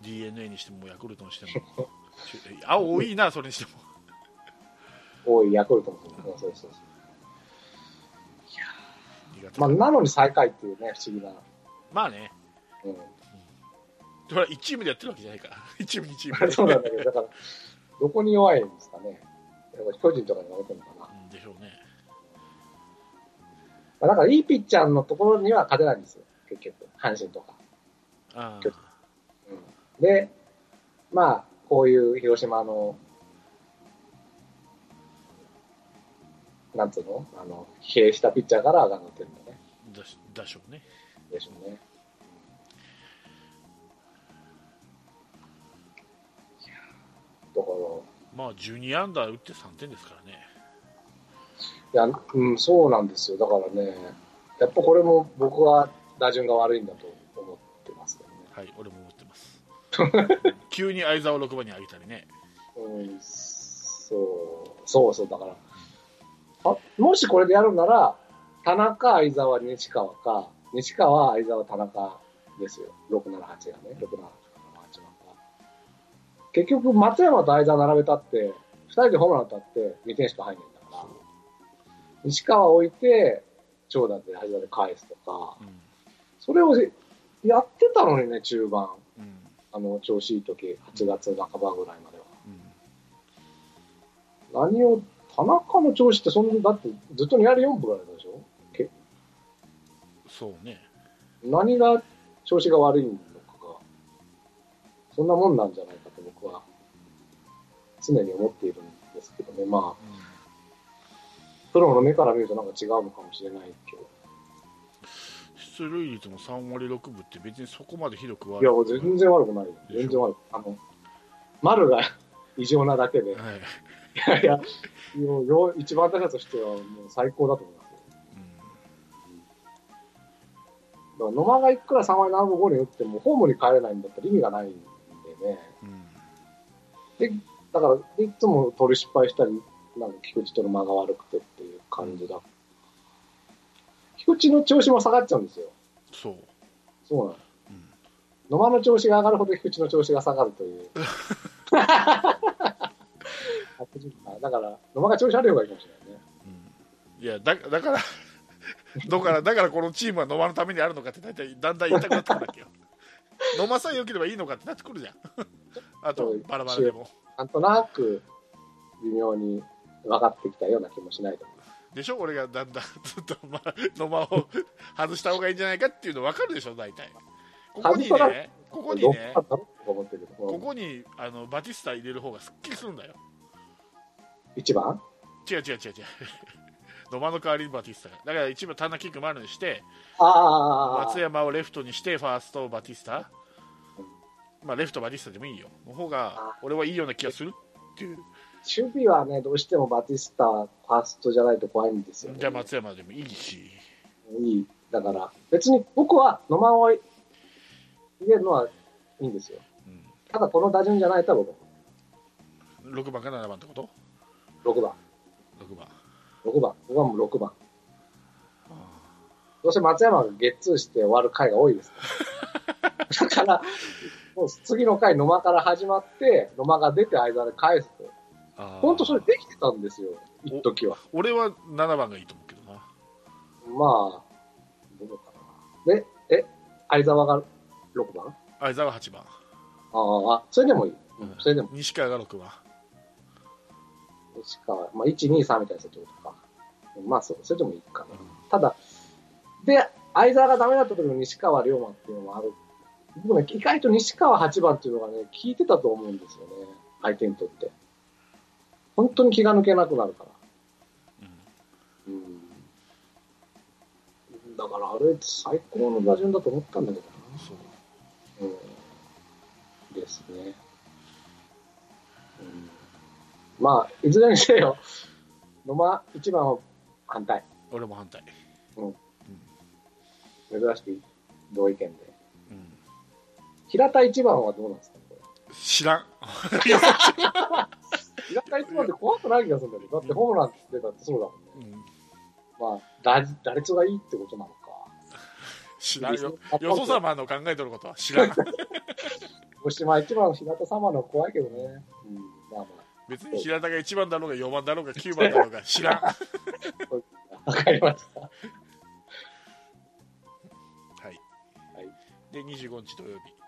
d n a にしてもヤクルトにしても あ多いなそれにしても多いヤクルトもそうそうそうそうまあ、なのに最下位っていうね、不思議な。まあね。うん。それは1チームでやってるわけじゃないから。1チーム、2チーム。そうなんだけど、だから、どこに弱いんですかね。巨人とかに負けてるのかな。でしょうね。まあ、だから、いいピッチャーのところには勝てないんですよ。結局。阪神とか。ああ。うん。で、まあ、こういう広島のなんつうの？あの、疲弊したピッチャーから上がってるんだね。だだしょうね。でしょうね。だから。まあ、12アンダー打って3点ですからね。いや、うん、そうなんですよ。だからね、やっぱこれも僕は打順が悪いんだと思ってますけどね。はい、俺も。急に相沢6番に上げたりね。うん、そう、そうそう、だから、あもしこれでやるなら、田中、相沢、西川か、西川、相沢、田中ですよ。678がね、678が。結局、松山と相沢並べたって、2人でホームラン打ったって2点しか入んないんだから、西川置いて、長打で相沢で返すとか、うん、それをやってたのにね、中盤。うん、あの、調子いい時、8月半ばぐらいまでは。うん、何を田中の調子ってそんな、だってずっと2割4分ぐらいでしょ？けそうね。何が調子が悪いのかが、そんなもんなんじゃないかと僕は常に思っているんですけどね。まあ、うん、プロの目から見るとなんか違うのかもしれないけど。出塁率も3割6分って別にそこまでひどく悪いや、全然悪くないよ。全然悪くあの、丸が 異常なだけで、はい、いやいや、よよ一番打者としてはもう最高だと思いますよ。うん、だから野間がいくら3割7分5に打ってもホームに帰れないんだったら意味がないんでね。うん、で、だからいつも取り失敗したり、なんか菊池との間が悪くてっていう感じだ。うん、菊池の調子も下がっちゃうんですよ。そう。そうなの。野間の調子が上がるほど菊池の調子が下がるという。だから、野間が調子悪い方がいいかもしれないね。うん、いやだだから だから、だからこのチームは野間のためにあるのかって大体だんだん言いたくなってくるわけよ。野間さえ良ければいいのかってなってくるじゃん。あと、バラバラでも。なんとなく微妙に分かってきたような気もしないと思う。でしょ？俺がだんだん ずっと、まあ、野間を外した方がいいんじゃないかっていうの分かるでしょ？大体。ここにね、ここにね、ここにあのバティスタ入れる方がすっきりするんだよ。1番？違う違う違う違う。野間の代わりにバティスタだから1番ターナーキック丸にして松山をレフトにしてファーストバティスタ。まあレフトバティスタでもいいよ。の方が俺はいいような気がするっていう守備はねどうしてもバティスタファーストじゃないと怖いんですよ、ね、じゃあ松山でもいいしいいだから別に僕は野間を入れるのはいいんですよ、うん、ただこの打順じゃないと僕6番か7番ってこと？6番。6番。6番。僕はもう6番。どうせ松山がゲッツーして終わる回が多いです。だから、もう次の回野間から始まって、野間が出て間で返すと。本当それできてたんですよ、一時は。俺は7番がいいと思うけどな。まあ、どうかな。で、え、相沢が6番？相沢8番。ああ、それでもいい。うん、それでも。西川が6番。西川、まあ、1、2、3みたいな設定とか。まあ、そそれでもいいかな。ただ、で、相沢がダメだった時の西川龍馬っていうのもある。僕ね、意外と西川8番っていうのがね、効いてたと思うんですよね。相手にとって。本当に気が抜けなくなるから。うん。うん、だからあれ最高の打順だと思ったんだけどな。そう。うん。ですね。うんまあ、いずれにせよ、野間一番は反対。俺も反対。うん。うん、珍しく同意見で。うん。平田一番はどうなんですか？知らん。平田一番って怖くない気がするんだけど、だってホームラン出たってそうだもんね。うん、まあ、打打率がいいってことなのか。知らんよ。よそ様の考えてることは知らん。福島一番平田様の怖いけどね。うん、まあまあ。別に平田が1番だろうが4番だろうが9番だろうが知らん。わかりました。はい。はい、で、25日土曜日。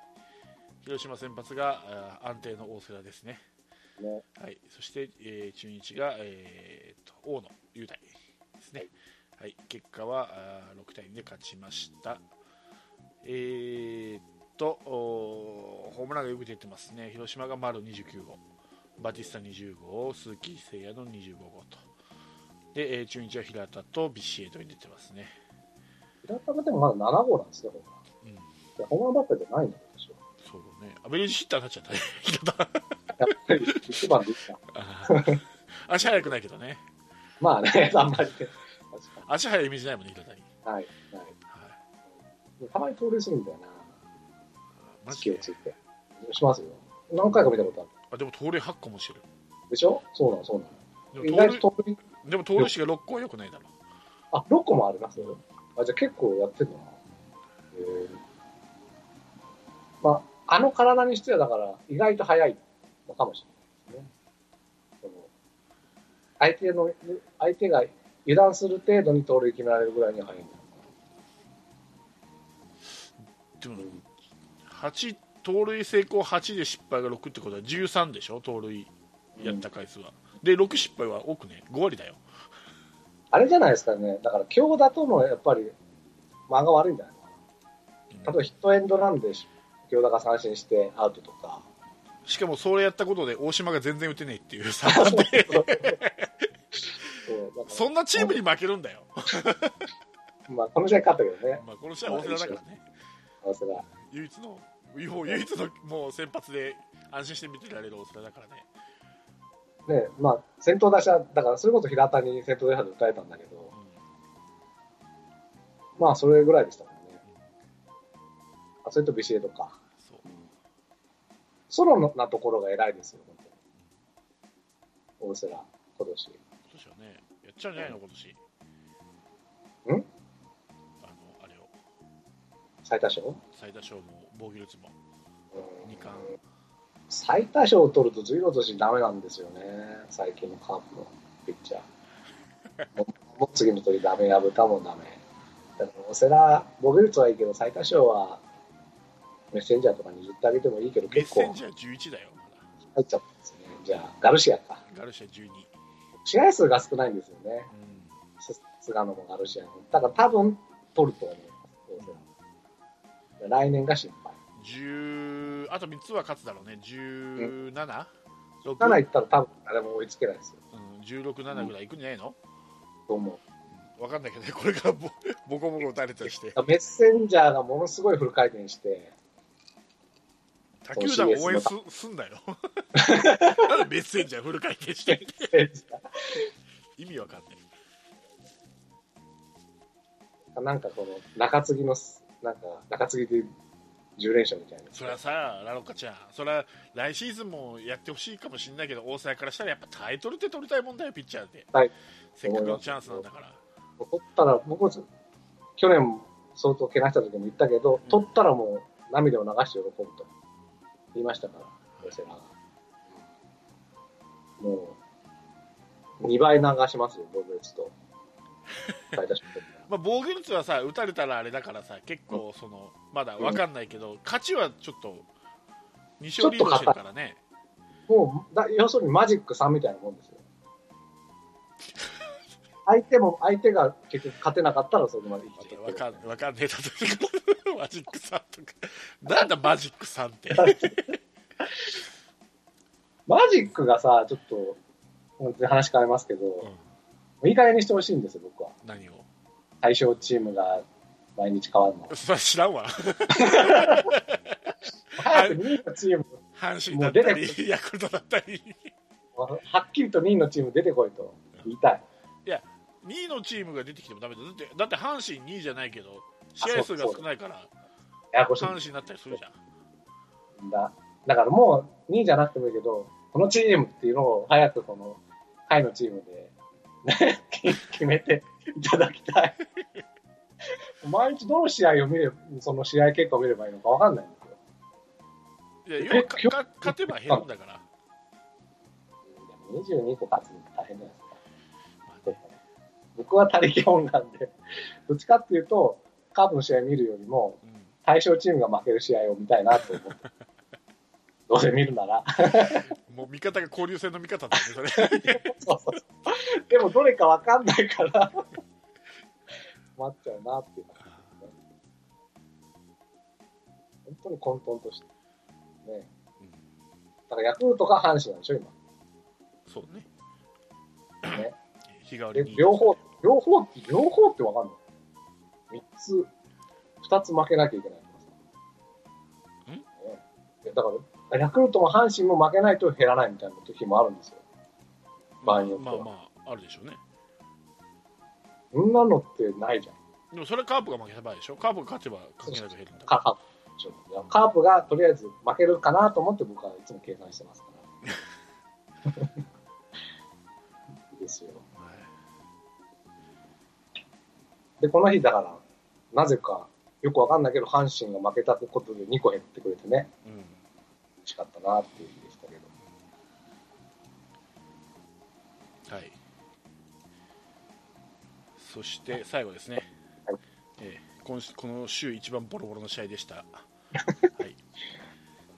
広島先発が安定の大瀬良ですね。ねはい、そして、えー、中日が、えーと、大野雄大ですね。はい、結果はあ6対2で勝ちました。えーと、ホームランがよく出てますね。広島が丸29号、バティスタ20号、鈴木誠也の25号と。で、えー、中日は平田とビシエドに出てますね。平田がでもまだ7号なんですね、ホームラン。うん、ホームランバッターじゃないんだでしょ。そうだね。アベレージヒッターになっちゃったね、平田。ぱり一番でした。足速くないけどね。まあね、あんまりね。足速いイメージないもんね、平田に。はい、はい。はい、たまに盗塁するんだよな。マジ気をついて。しますよ。何回か見たことある。あ、でも盗塁8個もしてる。でしょ？そうなの、そうなの。意外と盗塁。でも盗塁士が6個はよくないだろ。あ、6個もあるな、それ。あ、じゃあ結構やってるのな。えー、まあ、あの体にしてはだから意外と速いのかもしれないですね。相手の、相手が油断する程度に盗塁決められるぐらいに速いんだ。でも、8盗塁成功8で失敗が6ってことは13でしょ？盗塁やった回数は、うん、で6失敗は多くね？5割だよ。あれじゃないですかね。だから強打とのやっぱり間が悪いんじゃな。いかな、例えばヒットエンドランで強打が三振してアウトとかしかもそれやったことで大島が全然打てないっていうさ。そんなチームに負けるんだよ。まあこの試合勝ったけどね、まあ、この試合大瀬良だからね。大瀬良。唯一の唯一のもう先発で安心して見てられる大瀬良だからね。ねまあ、先頭打者、だからそれこそ平田に先頭打者で打たれたんだけど、うん、まあ、それぐらいでしたもんね。うん、あそれとビシエドか。ソロなところが偉いですよ、本当に。大瀬良、今年。今年はね、やっちゃうんじゃないの、今年。ん？最多勝？最多勝も防御率も。2冠。最多勝を取ると次の年ダメなんですよね。最近のカープのピッチャー。もう次の時ダメやぶたもダメ。だからセラ防御率はいいけど最多勝はメッセンジャーとかに譲ってあげてもいいけど結構。メッセンジャー11だよ入っちゃったんですね。じゃあガルシアか。ガルシア12試合数が少ないんですよね、うん、菅野もガルシアもだから多分取ると思います来年が心配。10あと3つは勝つだろうね、17? うん、7いったら多分誰も追いつけないですよ。うん、16、7ぐらいいくんじゃないの、と思う。わかんないけどね、これからボボコボコ打たれたりして。メッセンジャーがものすごいフル回転して、他球団応援すすんだよ。なんでメッセンジャーフル回転して意味わかんない。なんかこの中継ぎのなんか、中継ぎで10連勝みたいな。それはさ、ラロッカちゃん、それは来シーズンもやってほしいかもしれないけど、大阪からしたらやっぱタイトルって取りたいもんだよ、ピッチャーで。はい。せっかくのチャンスなんだから。取ったら、僕も去年相当けなした時も言ったけど、うん、取ったらもう涙を流して喜ぶと言いましたから、大阪が。もう、2倍流しますよ、僕率と。まあ防御率はさ打たれたらあれだからさ結構そのまだ分かんないけど、うん、勝ちはちょっと2勝リードしてるからね。もうだ要するにマジック3みたいなもんですよ相手も相手が結局勝てなかったらそこまで生きて分かん分かんねえだと マジック3とかなんだマジック3って マジックがさちょっと話変えますけど、うんいい加減にしてほしいんですよ、僕は。何を？対象チームが毎日変わるの。それ知らんわ。早く2位のチーム。阪神だったり、ヤクルトだったり。はっきりと2位のチーム出てこいと言いたい。いや、2位のチームが出てきてもダメだ。だって、だって阪神2位じゃないけど、試合数が少ないから、阪神になったりするじゃん。だだからもう2位じゃなくてもいいけど、このチームっていうのを早くこの下位のチームで 決めていただきたい。毎日どの試合を見れば、その試合結果を見ればいいのか分かんないんですよ。いや要はかか勝てば減るんだからでも22個勝つの大変じゃないですか。僕は他力本願で、どっちかっていうと、カープの試合見るよりも、うん対象チームが負ける試合を見たいなと思って。どうせ見るなら。もう味方が交流戦の味方だねそれそうそうでもどれかわかんないから、困っちゃうなっていう感じですね。本当に混沌として。ね。うんだからヤクルトが阪神なんでしょ、今。そうねね日替わりにで両方、両方って、両方ってわかんない。三つ、二つ負けなきゃいけない。んねいやだから、ヤクルトも阪神も負けないと減らないみたいな時もあるんですよ。場合によってはまあまああるでしょうねそんなのってないじゃん。でもそれはカープが負けた場合でしょ？カープが勝てば関係なく減るんだカカープカープがとりあえず負けるかなと思って僕はいつも計算してますから。ですよ。で、この日だから、なぜか、よくわかんないけど、阪神が負けたことで2個減ってくれてね、うん。嬉しかったなっていう日でしたけど。はい。そして最後ですね、はい。えー今週この週一番ボロボロの試合でした。はい。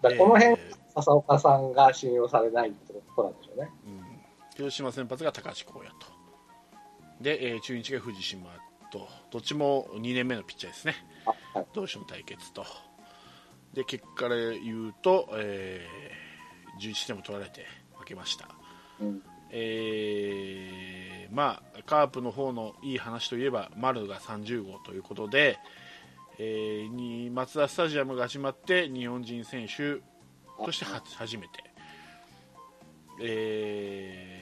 だこの辺、えー笹岡さんが信用されないってことなんでしょうね。うん。広島先発が高橋光也と。で、えー中日が藤島とどっちも2年目のピッチャーですねあはい。同士の対決とで結果で言うと、えー11点も取られて負けましたうん。えーまあ、カープの方のいい話といえば丸が30号ということで、えーにマツダスタジアムが始まって日本人選手としては初めて、えー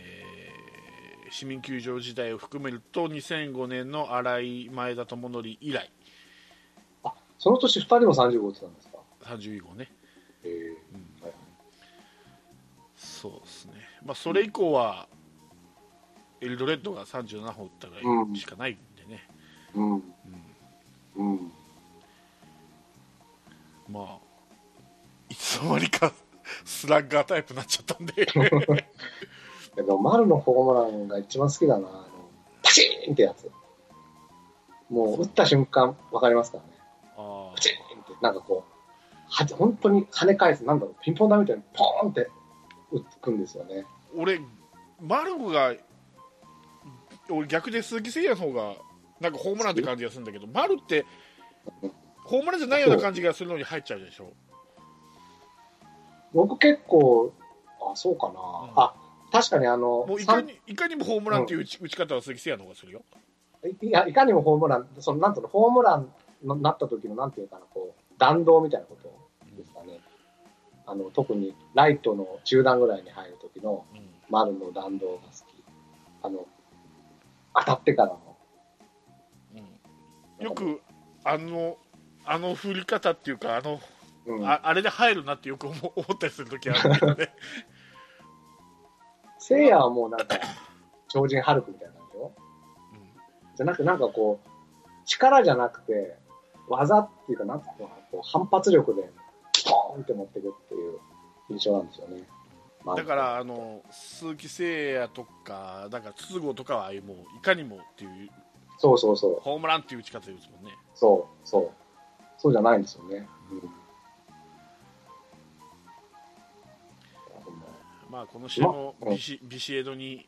市民球場時代を含めると2005年の新井前田智則以来。あ、その年2人も30号打ってたんですか？30号ね、ええうん。はいそうですね、まあ、それ以降はエルドレッドが37本打ったぐらいしかないんでね、うん。うん。うん。まあいつの間にか スラッガータイプになっちゃったんで でも、丸のホームランが一番好きだな。あの、パチーンってやつ。もう、打った瞬間、わかりますからね。あパチーンって、なんかこう、は本当に跳ね返す、なんだろう、ピンポン玉みたいにポーンって打くんですよね。俺丸子が俺逆で鈴木誠也の方がなんかホームランって感じがするんだけど丸ってホームランじゃないような感じがするのに入っちゃうでしょ僕結構、あ、そうかな。んあ、確かにあの、もういかにいかにもホームランっていう打ち,、打ち方は鈴木誠也の方がするよいいやいかにもホームラン、そのなんていうの、ホームランのなった時のなんていうかな、こう、弾道みたいなことですかね。あの、特にライトの中段ぐらいに入る時のうん丸の弾道が好き。あの、当たってからの。うんよくあのあの振り方っていうかあの、うん。ああれで入るなってよく思思ったりする時あるけどね聖夜はもうなんか、超人ハルクみたいなんでしょ？じゃなくてなんかこう、力じゃなくて、技っていうか、なんていうのかなこう反発力で、ポーンって持っていくっていう印象なんですよね。うんだからあの鈴木誠也とかだから筒香とかはああいうもういかにもっていうそうそうそう。ホームランっていう打ち方で打つもんねそう、そう。そうじゃないんですよね。うん。まあこの試合もビシ,、ビシエドに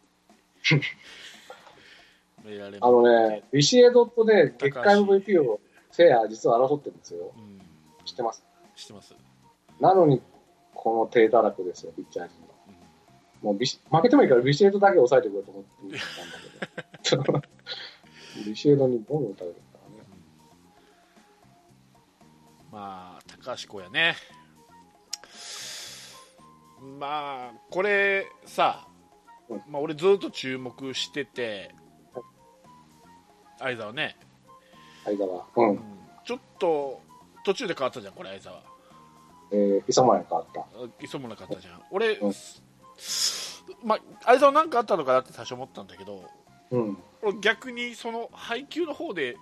あのね、ビシエドとね、月間 MVP をセイヤ実は争ってるんですよ。うん、知ってます？知ってます、なのに、この低打落ですよ、ピッチャー陣の。うんもうビシ、負けてもいいからビシエドだけ抑えてくれと思ってたんだけど。ビシエドにどんどん打たれてるからね。まあ高橋光也ねまあこれさ、うんまあ、俺ずっと注目してて相沢ね、相沢。ううんん。ちょっと途中で変わったじゃんこれ相沢えー、磯村に変わった。磯村変わったじゃん俺、うんまあ相沢なんかあったのかなって最初思ったんだけどうん。俺逆にその配球の方で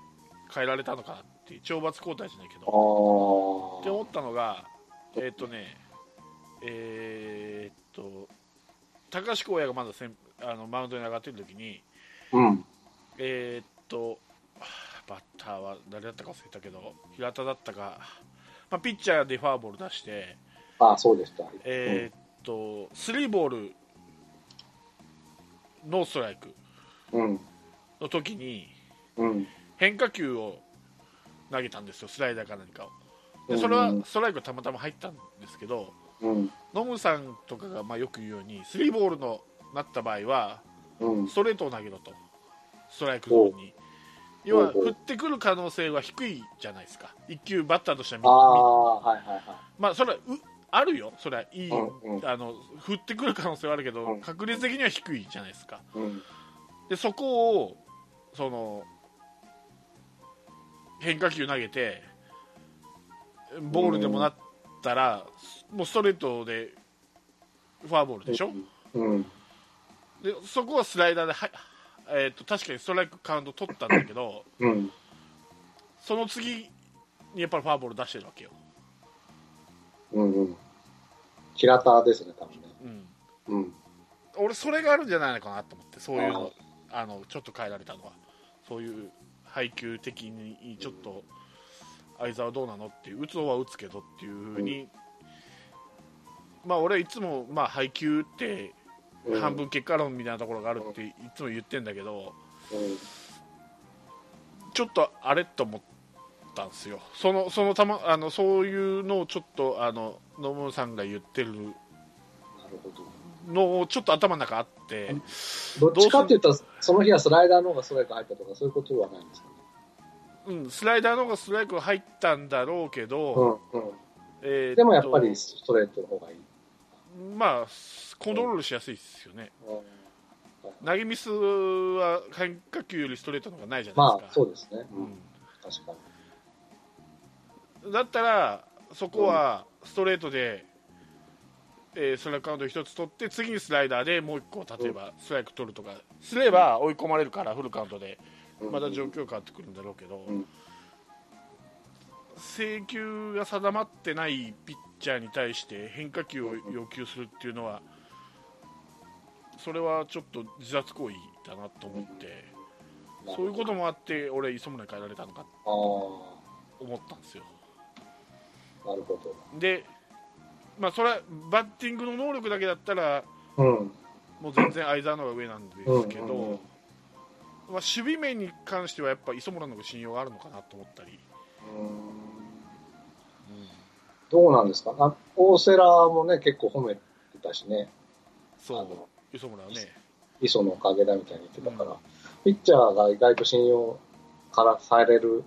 変えられたのかなって懲罰交代じゃないけどあーって思ったのがえっ、とねえー、っと高橋光也がまだ先あのマウンドに上がってる時に、うん。えーっとバッターは誰だったか忘れたけど平田だったか、まあ、ピッチャーでファーボール出して、ああ、そうでした。えーっとスリーボールノーストライクうん。の時にうん。変化球を投げたんですよスライダーか何かをでそれはストライクがたまたま入ったんですけどうん。ノムさんとかがまあよく言うようにスリーボールのなった場合はうん。ストレートを投げろと。ストライクゾーンに。要は振ってくる可能性は低いじゃないですか。一球バッターとしてはみああ、はいはいはい。まあそれはうあるよ。それはいい、うんうん。あの振ってくる可能性はあるけど、うん。確率的には低いじゃないですか。うん。でそこをその変化球投げてボールでもなったら、もうストレートでフォアボールでしょ、うん。でそこはスライダーでは、えー、と確かにストライクカウント取ったんだけどうん。その次にやっぱりフォアボール出してるわけよ、うん。うん。平田ですね、多分ね。うん、うん。俺それがあるんじゃないのかなと思ってそういうのあのちょっと変えられたのはそういう配球的にちょっと相沢どうなのっていう打つ方は打つけどっていうふうに、まあ俺はいつもまあ配球ってうん半分結果論みたいなところがあるっていつも言ってんだけどうん。ちょっとあれと思ったんですよそのそのたまあのそういうのをちょっとあの野村さんが言ってる。のをちょっと頭の中あってどっちかって言ったら、その日はスライダーの方がストライク入ったとか、そういうことはないんですかね？うん、スライダーの方がストライクが入ったんだろうけど、うん。うん。えーとでもやっぱりストレートの方がいい。まあコントロールしやすいですよね、うん。投げミスは変化球よりストレートの方がないじゃないまあですか、、そうですね。うん。確かに。うんだったらそこはストレートで、えーストライクカウント1つ取って次にスライダーでもう1個例えばストライク取るとかすれば追い込まれるからフルカウントで。うん。また状況変わってくるんだろうけど、うん制球が定まってないピッチャーに対して変化球を要求するっていうのはそれはちょっと自殺行為だなと思ってそういうこともあって俺磯村に変えられたのかとあ思ったんですよあ、なるほでまあそれはバッティングの能力だけだったらど。うん。もう全然相沢の方が上なんですけど、うんうんうんまあ、守備面に関してはやっぱ磯村の方が信用があるのかなと思ったり、どうなんですか？あ大瀬良もね、結構褒めてたしね。そう。磯村はね。磯のおかげだみたいに言ってたから、ピッチャーが意外と信用からされる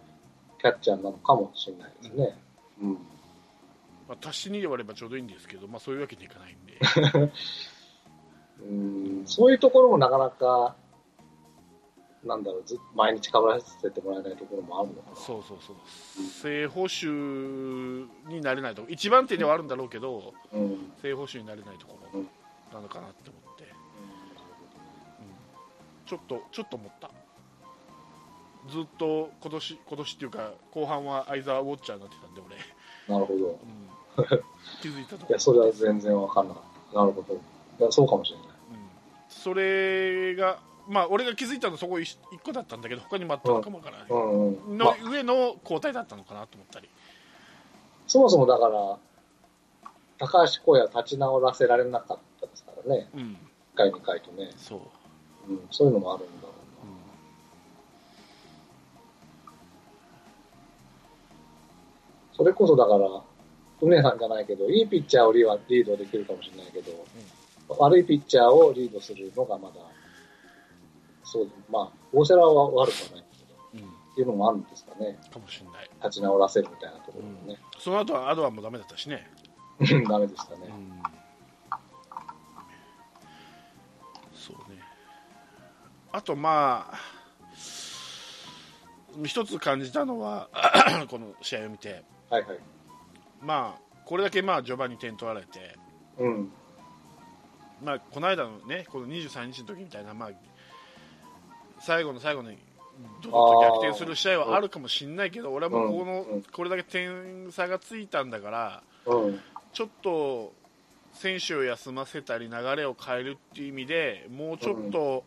キャッチャーなのかもしれないですね。うん。まあ、足しにで割ればちょうどいいんですけど、まあ、そういうわけにいかないんで。うん、そういうところもなかなか、なんだろう、ず毎日かぶらせてもらえないところもあるのかな。そうそうそう正捕手になれないとこ一番手ではあるんだろうけどうん。うん正捕手になれないところうんなのかなって思って、ちょっとちょっと思ったずっと今年今年っていうか後半は相沢ウォッチャーになってたんで俺、なるほど。うん、気づいたとこいや、それは全然わかんなかった。なるほど。いや、そうかもしれない。うん、それがまあ俺が気づいたのそこ一一個だったんだけど他にもあったのかもわからない、うんうん。まのあ、上の交代だったのかなと思ったりそもそもだから、高橋光也は立ち直らせられなかったですからね。うん1回、2回とね。そう、うん、そういうのもあるんだろうんうな。それこそだから、梅さんじゃないけど、いいピッチャーをリードできるかもしれないけど、悪いピッチャーをリードするのがまだ、そう、まあ、大瀬良は悪くはないけど、うんっていうのもあるんですかね。かもしれない、立ち直らせるみたいなところもね。その後はアドアンもダメだったしね、ダメでしたね。そうねあとまあ一つ感じたのは この試合を見てはいはい。まあこれだけまあ序盤に点取られてうん。まあこの間のねこの23日の時みたいなまあ最後の最後にどどっと逆転する試合はあるかもしれないけど俺はもうこのこれだけ点差がついたんだからうん。ちょっと選手を休ませたり流れを変えるっていう意味でもうちょっと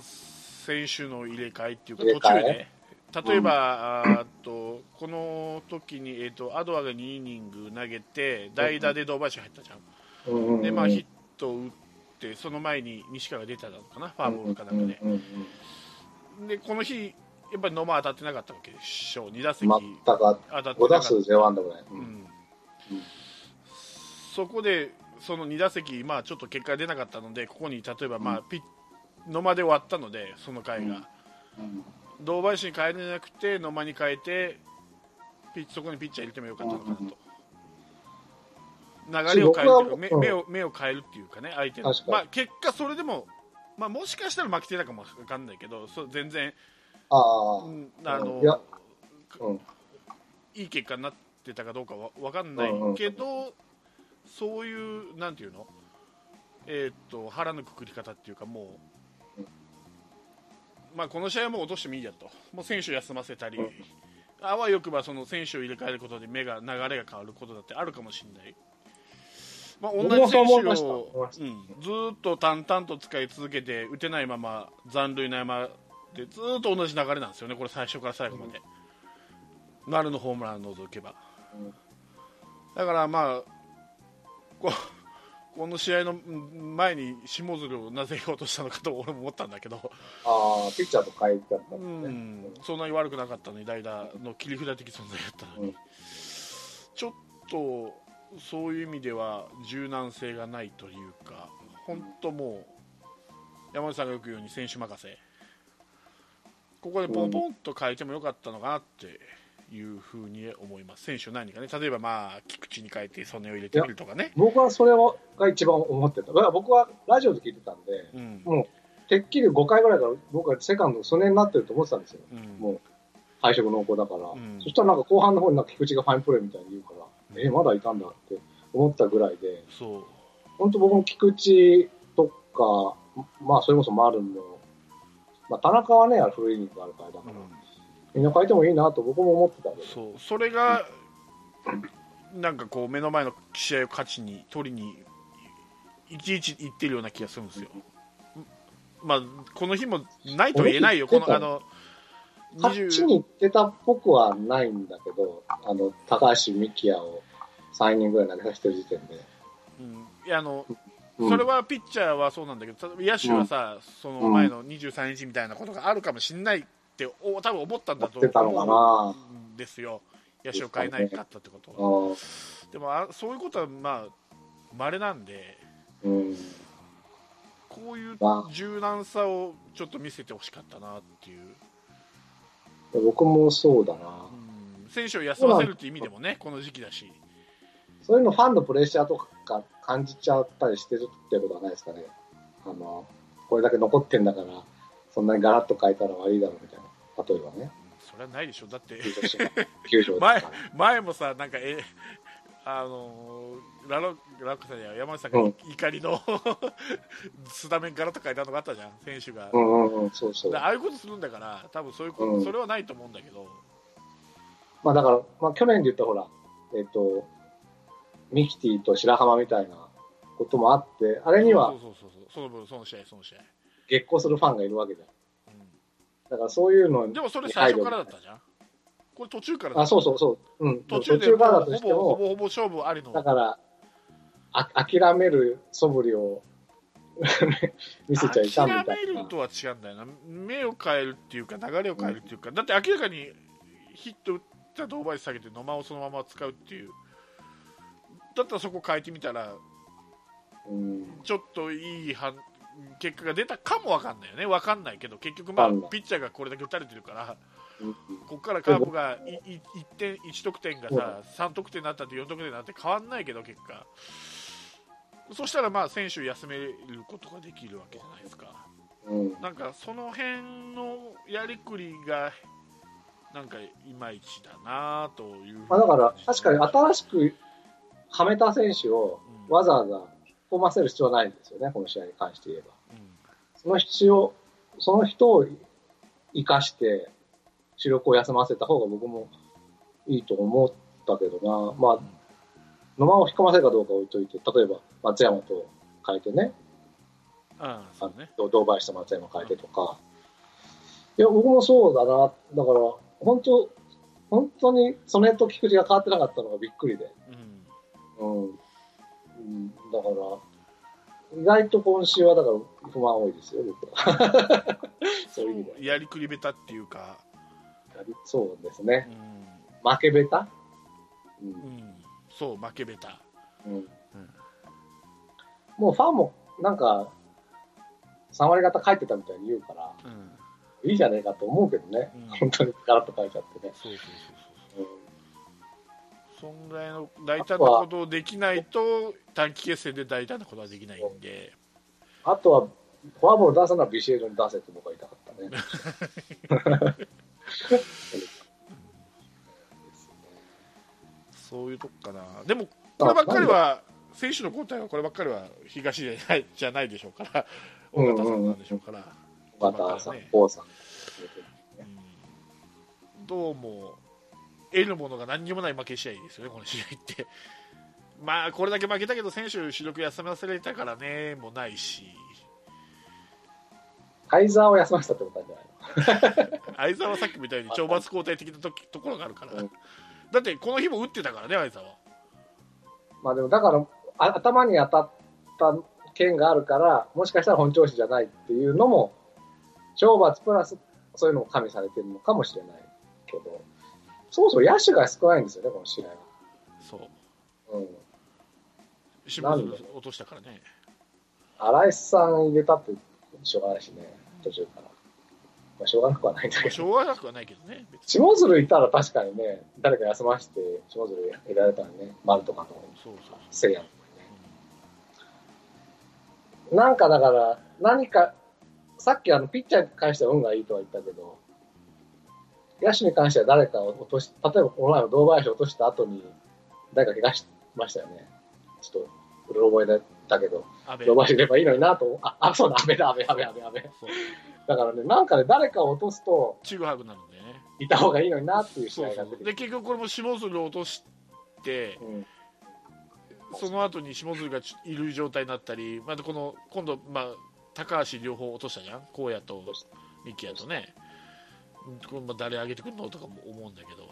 選手の入れ替えっていうか途中で。例えば、うん、あとこの時に、えーと、アドアが2イニング投げて代打で堂林入ったじゃん、うん、でまあ、ヒットを打ってその前に西川が出たのかなファーボールかなんかで、でこの日やっぱり野間当たってなかったわけでしょう。2打席。当たってなかった5打数0安打ぐらい、うん。そこでその2打席、まあ、ちょっと結果が出なかったのでここに例えば、まあ、ピ野間で終わったのでその回が、堂林に変えれなくて野間に変えてピそこにピッチャー入れてもよかったのかなと。流れを変えるというか目目を目を変えるっていうかね相手の、まあ、結果それでも、まあ、もしかしたら負けてたかも分かんないけどそ全然ああの、うん、いい結果になってたかどうかは分かんないけど、そういうなんていうの？えー、っと腹のくくり方っていうかもう、まあ、この試合はもう落としてもいいやと。もう選手休ませたり、あわよくばその選手を入れ替えることで目が流れが変わることだってあるかもしれない。まあ、同じ選手を、うん、ずっと淡々と使い続けて打てないまま残塁の山でずっと同じ流れなんですよね、これ最初から最後まで、うん、丸のホームランを除けば、うん、だからまあここの試合の前に下鶴をなぜようとしたのかと俺も思ったんだけど。ああピッチャーと変えてたんね、うん、そんなに悪くなかったのに代打の切り札的存在だったのに、うん、ちょっとそういう意味では柔軟性がないというか本当もう山内さんがよく言うように選手任せ。ここでポンポンと変えてもよかったのかなっていうふうに思います、選手何かね、例えばまあ菊池に変えて、曽根を入れてみるとかね。僕はそれが一番思ってた、僕はラジオで聞いてたんで、うん、もうてっきり5回ぐらいから僕はセカンド、曽根になってると思ってたんですよ、うん、もう配色濃厚だから、うん、そしたらなんか後半の方になんか菊池がファインプレーみたいに言うかえー、まだいたんだって思ったぐらいで、そう。本当僕も菊池とか、まあそれこそ丸の、まあ、田中はね、古いイニングあるからだから。みんな変えてもいいなと僕も思ってたけど。そう。それがなんかこう目の前の試合を勝ちに取りにいちいちいってるような気がするんですよ。まあこの日もないとは言えないよ。このあの勝ちに行ってたっぽくはないんだけどあの高橋美希也を3人ぐらい投げさせてる時点で、うん、いやあのそれはピッチャーはそうなんだけど、野手はさ、うん、その前の23日みたいなことがあるかもしれないってお多分思ったんだと思うんですよ。野手を変えないかったってことは、でもあそういうことはまあ稀なんで、うん、こういう柔軟さをちょっと見せてほしかったなっていう僕もそうだな、うん、選手を休ませるっていう意味でもねこの時期だし。そういうのファンのプレッシャーとか感じちゃったりしてるってことはないですかね。あのこれだけ残ってんだからそんなにガラッと変えたら悪いだろうみたいな、例えばね。それはないでしょ、だって、前前もさ、なんか、え、あのー、ラロラックさんや山内さんが怒りの、うん、スタメンガラッと変えたのがあったじゃん、選手が。ああいうことするんだから、多分そういうこと、うん、それはないと思うんだけど。まあだから、まあ去年で言ったほら、えっ、ー、と、ミキティと白浜みたいなこともあって、あれには、そうそうそうそう、その分、その試合、その試合。激高するファンがいるわけじゃん。だからそういうのでもそれ最初からだったじゃん。これ途中からあ、そうそうそう。うん。途中でからだとしても、ほぼほぼ勝負ありの。だから、あ諦める素振りを 見せちゃいたみたいな。諦めるとは違うんだよな。目を変えるっていうか、流れを変えるっていうか、だって明らかにヒット打った堂林下げて野間をそのまま使うっていう。だったらそこ変えてみたら、うん、ちょっといい判結果が出たかも分かんないよね、分かんないけど、結局、まあ、ピッチャーがこれだけ打たれてるから、ここからカープが 1, 点1得点がさ3得点になったって4得点になって変わんないけど、結果、そしたらまあ選手休めることができるわけじゃないですか。なんかその辺のやりくりがなんかいまいちだなというまあ、だから確かに新しくはめた選手をわざわざ込ませる必要はないんですよね、この試合に関して言えば。うん、その必要、その人を生かして、主力を休ませた方が僕もいいと思ったけどな、まあ、野間を引っ込ませるかどうか置いといて、例えば松山と変えてね、ああね。堂林と松山変えてとか、いや、僕もそうだな、だから、本当、本当にその辺と菊池が変わってなかったのがびっくりで、うん。うん、うんだから、意外と今週はだから不満多いですよ、僕は。そういう意味では。やりくりべたっていうか、そうですうね。ん負けべた？う。うんん、そう負けべた、うん。もうファンもなんか、3割方書いてたみたいに言うから、うん、いいじゃねえかと思うけどね。うん本当にガラッと書いちゃってね。そうそうそううんそうそんぐらいの大胆なことをできないと短期決戦で大胆なことはできないんで、あとは、フォアボール出すのはビシエドに出せって僕は言いたかったね。いうとこかな。でもこればっかりは選手の交代はこればっかりは東じゃないじゃないでしょうから。尾形さんなんでしょうから、尾形さんね、王さん。うん。どうも得るものが何にもない負け試合ですよね、この試合って。まあ、これだけ負けたけど、選手主力休ませられたからね、もないし、相沢を休ませたってことなんじゃないの？相澤はさっきみたいに懲罰交代的なときところがあるから、うんだってこの日も打ってたからね、相澤。まあでもだから、あ頭に当たった件があるから、もしかしたら本調子じゃないっていうのも、懲罰プラスそういうのも加味されてるのかもしれないけど、そもそも野手が少ないんですよね、この試合は。そう。うん。落としたからね。荒井さん入れたってしょうがないしね、途中から。まあ、しょうがなくはないんだまあけど。しょうがなくはないけどね。下鶴いたら確かにね、誰か休まして、下鶴入れられたらね、丸とかのそうそう。せいやとかね。なんかだから、何か、さっきあの、ピッチャーに関しては運がいいとは言ったけど、野手に関しては誰かを落とし、例えばこの前の堂林を落とした後に、誰か怪我しましたよね。ちょっと、うろ覚えだったけど、堂林いればいいのになと、あ、あ、そうだ、安倍だ、安倍、安倍、安倍、安倍。だからね、なんかね、誰かを落とすと、ちぐはぐなのでね。いた方がいいのになっていう試合が出てで結局これも下鶴を落としてうん。その後に下鶴がちいる状態になったりまたこの今度、まあ、高橋両方落としたじゃん？荒野と三木谷とね。これまあ誰上げてくるのとかも思うんだけど。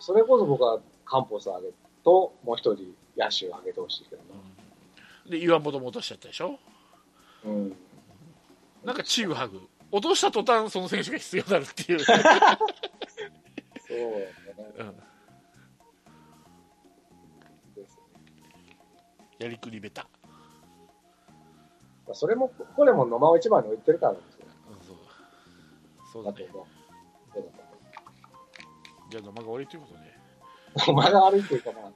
それこそ僕はカンポス上げと、もう一人野手を上げてほしいけどな。で岩本も落としちゃったでしょ？うん。なんかちぐはぐ落とした途端その選手が必要になるっていう、そうだね。うんやりくりべた、まあそれも、これも野間を一番に置いてるからなんですよ。うん、そうそうだね。そうだじゃあ野間が悪いということでと思う野間が悪いっていうか、まあ、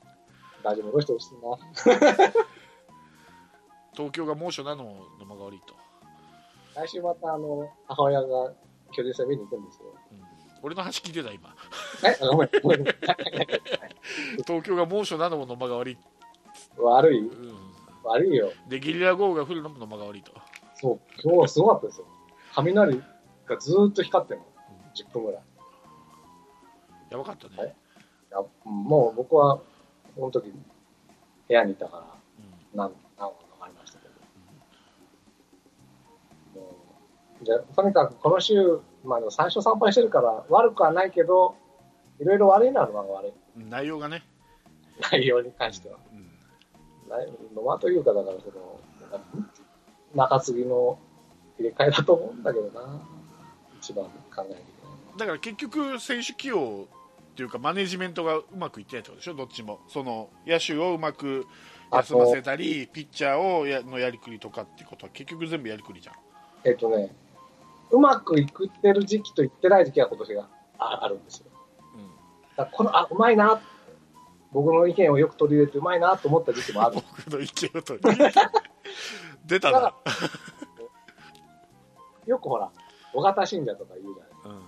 大丈夫、戻してほしいな。東京が猛暑なのも野間が悪いと、来週また、あの、母親が巨人戦見に行くんですよ。うん、俺の話聞いてた今え？ごめん、ごめん。東京が猛暑なのも野間が悪い、悪い？うん、悪いよ。でゲリラ豪雨が降るのも野間が悪いと、そう、今日はすごかったですよ。雷がずーっと光ってるの。10分ぐらい。やばかったね、はいいやもう僕は、その時、部屋にいたから、うん何、何個かありましたけど。もうじゃあとにかくこの週、まあでも3勝3敗してるから悪くはないけど、いろいろ悪いのは悪い。内容がね、内容に関しては。うん内野間というか、だからその、中継ぎの入れ替えだと思うんだけどな。一番考えだから結局、選手起用っていうか、マネジメントがうまくいってないってことでしょ、どっちも、その野手をうまく休ませたり、ピッチャーをやのやりくりとかってことは、結局全部やりくりじゃん。えっとね、うまくいくってる時期といってない時期が今年がああるんですよ。うんだこの、あ、うまいな。僕の意見をよく取り入れてうまいなと思った時期もある。僕の意見を取り出たな、よくほら、尾形信者とか言うじゃない。うん、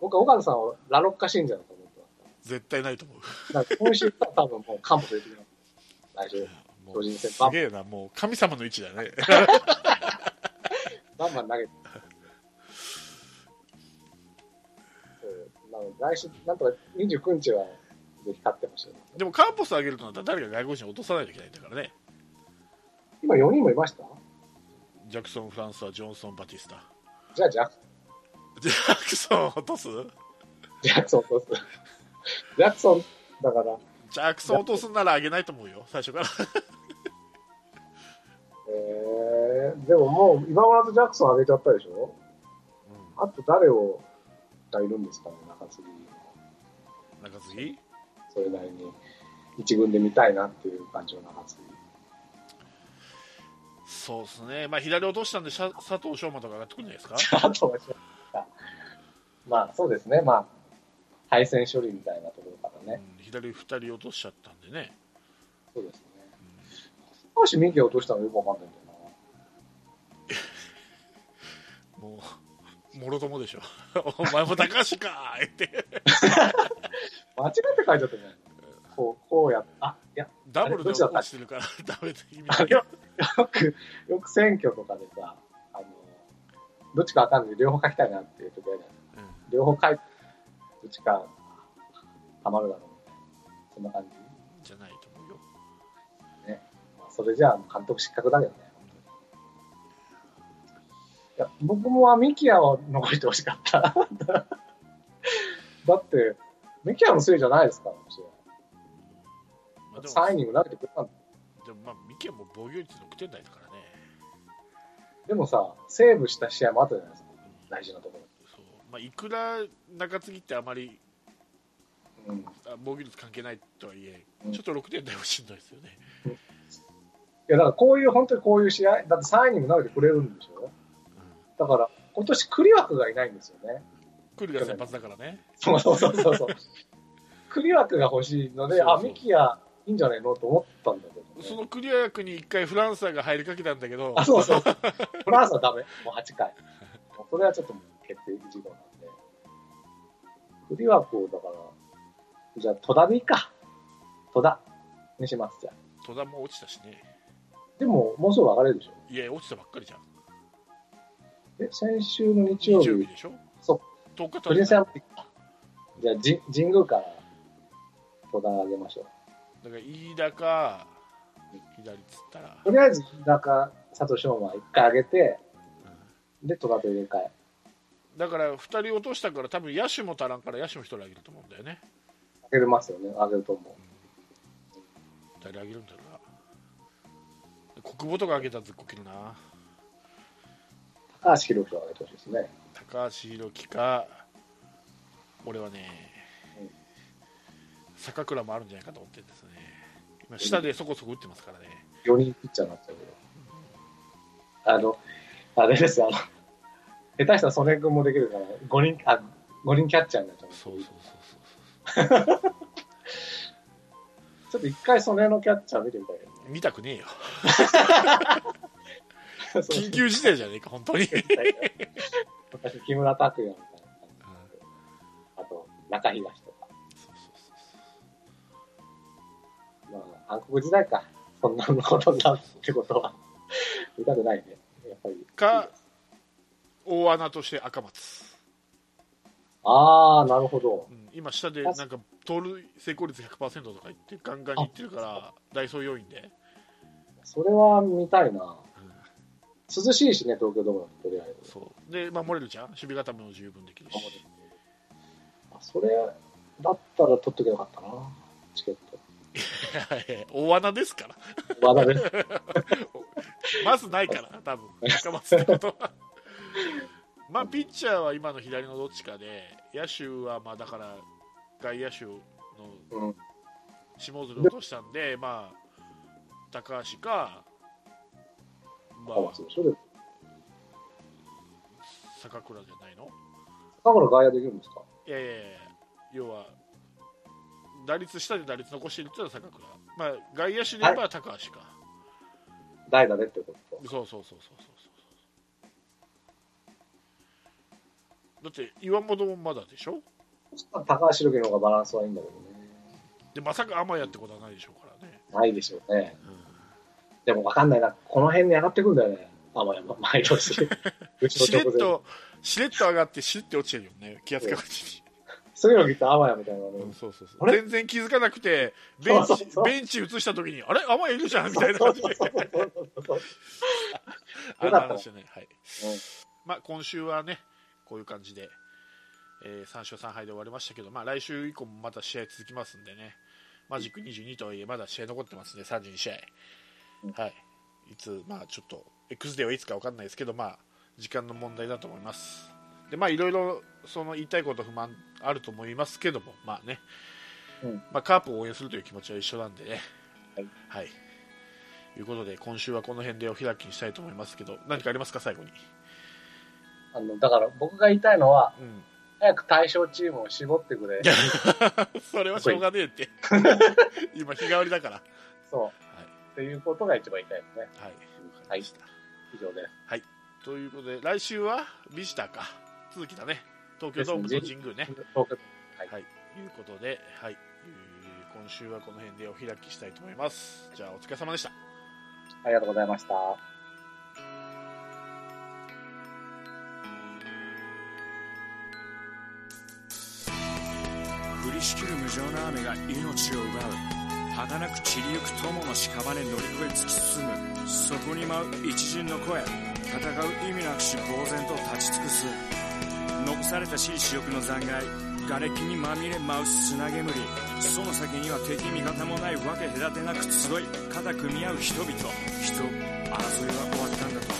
僕は岡野さんをラロッカ信者だと思ってます。絶対ないと思う。だから今週から多分もうカンポ出てきます。来週、巨人戦すげえな、もう神様の位置だね。バンバン投げて。なので来週、なんとか29日はで光ってましたよ、ね。でもカーポス上げるとなったら誰か外国人落とさないといけないんだからね。今4人もいました？ジャクソン・フランスはジョンソン・バティスタ。じゃあジャクジャクソン落とす？ジャクソン落とす。ジャクソン、だから、ジャクソン落とすんなら上げないと思うよ、最初から。えー、でももう今村とジャクソン上げちゃったでしょ？あと誰をがいるんですかね、中継ぎ。中継ぎ？それなりに一軍で見たいなっていう感じの中継ぎ。そうですね、まあ、左落としたんで、佐藤翔馬とか上がってくるんじゃないですか？佐藤翔馬。まあ、そうですね、まあ、対戦処理みたいなところからね。うん、左2人落としちゃったんでね。そうですね。高橋美希落としたのよくわかんないんだよな。もう、もろともでしょ。お前も高橋かーって。間違って書いちゃったじゃないこう、こうやあ、いや、ダブルで落ちてるから、ダメで意味ない。よく、よく選挙とかでさ、あの、どっちかわかんない両方書きたいなっていう時あるじゃないですか。両方書いて、どっちか、たまるだろうみたいな。そんな感じ？じゃないと思うよ。ね。まあ、それじゃあ、監督失格だけどね。僕もミキアを残してほしかった。だって、ミキアのせいじゃないですから、もちろん。まあ、3イニング投げてくれたんだでもまあ、ミキはもう防御率6点台だからね。でもさ、セーブした試合もあったじゃないですか、大事なところ。そうまあ、いくら中継ぎってあまり、うん、防御率関係ないとはいえ、うん、ちょっと6点台はしんどいですよね。いや、だからこういう、本当にこういう試合、だって3イニング投げてくれるんでしょ、うん、だから、今年栗枠がいないんですよね。栗が先発だからね。そうそうそうそう。栗枠が欲しいので、そうそうあ、ミキヤいいんじゃないのと思ったんだけど、ね、そのクリア役に1回フランスが入りかけたんだけど、あ、そうそう。フランスはダメ。もう8回。もうそれはちょっと決定事項なんで。クリア枠を、だから、じゃあ戸田でいいか。戸田にします、じゃあ。戸田も落ちたしね。でも、もうすぐ上がれるでしょ。いや、落ちたばっかりじゃん。え、先週の日曜日？日曜日でしょ？そう。10日とじゃあ、神宮から戸田上げましょう。だから飯田か左っつったら。とりあえず飯田か佐藤翔馬一回上げて、うん、で戸田と入れ替え。だから2人落としたから多分野手も足らんから野手も1人上げると思うんだよね。上げますよね。上げると思う、うん、誰上げるんだろうな。国母とか上げたらずっこ切るな高橋宏樹を上げてほしいですね高橋宏樹か俺はね坂倉もあるんじゃないかと思ってですね。今、下でそこそこ打ってますからね。4人ピッチャーになっちゃうけど。あの、あれですよ、あの、下手したら曽根君もできるから、5人、あ、5人キャッチャーになっちゃう。そうそうそうそう。ちょっと一回曽根のキャッチャー見てみたいけど、ね、見たくねえよ。緊急事態じゃねえか、本当に。私、木村拓哉みたいな感じ、うん、あと、中東と暗黒時代か。そんなことになるってことは。見たくないね。やっぱり。か、大穴として赤松。ああ、なるほど。うん、今、下でなんか、盗塁成功率100%とか言って、ガンガンにいってるから、ダイソー要員で。それは見たいな。うん、涼しいしね、東京ドームとりあえず。そうで、守れるじゃん、守備固めも十分できるし。あそれだったら取っとけばよかったな、チケット。大穴ですから。大穴です。まずないから、多分高松ことは。まあ、ピッチャーは今の左のどっちかで、野手は、まあ、だから、外野手の下鶴落としたんで、まあ、高橋か、まあ、坂倉じゃないの？坂倉外野できるんですか？いやいやいや、要は、打率下で打率残してるって言ったら坂倉、まあ、外野手で言えば高橋か、代打でってこと？そうそうそうそうそう。だって岩本もまだでしょ？高橋宏樹の方がバランスはいいんだけどね。でまさか天谷ってことはないでしょうからね。ないでしょうね、うん、でも分かんないな。この辺に上がってくるんだよね。天谷毎年しれっとしれっと上がってしれって落ちてるよね気圧かかってにそういうの聞いたらあわやみたいなね。うんそうそうそう。全然気づかなくてベンチベンチ移した時にあれ？あわやいるじゃんみたいな。感じであのよかった話ねはいまあ今週はねこういう感じで、えー3勝3敗で終わりましたけど、まあ、来週以降もまた試合続きますんでねマジック22とはいえまだ試合残ってますんで32試合、うんはい。いつまあちょっと X デーはいつか分かんないですけどまあ時間の問題だと思います。でまあいろいろその言いたいこと不満あると思いますけどもまあね、うん。まあ、カープを応援するという気持ちは一緒なんでね。はい、はい、ということで今週はこの辺でお開きにしたいと思いますけど何かありますか最後に、あの、だから僕が言いたいのは、うん、早く対象チームを絞ってくれ。それはしょうがねえって。今日替わりだから。そう。はいっていうことが一番言いたいですね。はい、はい。以上です。ということで来週はビジターか。続きだね。東京ドームと神宮ね。はい。はい。いうことではい。えー今週はこの辺でお開きしたいと思います。じゃあお疲れ様でした。ありがとうございました。降りしきる無情な雨が命を奪う儚く散りゆく友の屍乗り越え突き進む。そこに舞う一陣の声戦う意味なくし呆然と立ち尽くす。残されたしい死力の残骸瓦礫にまみれ舞う砂煙。その先には敵味方もないわけ隔てなく集い肩組み合う人々。人争いは終わったんだと。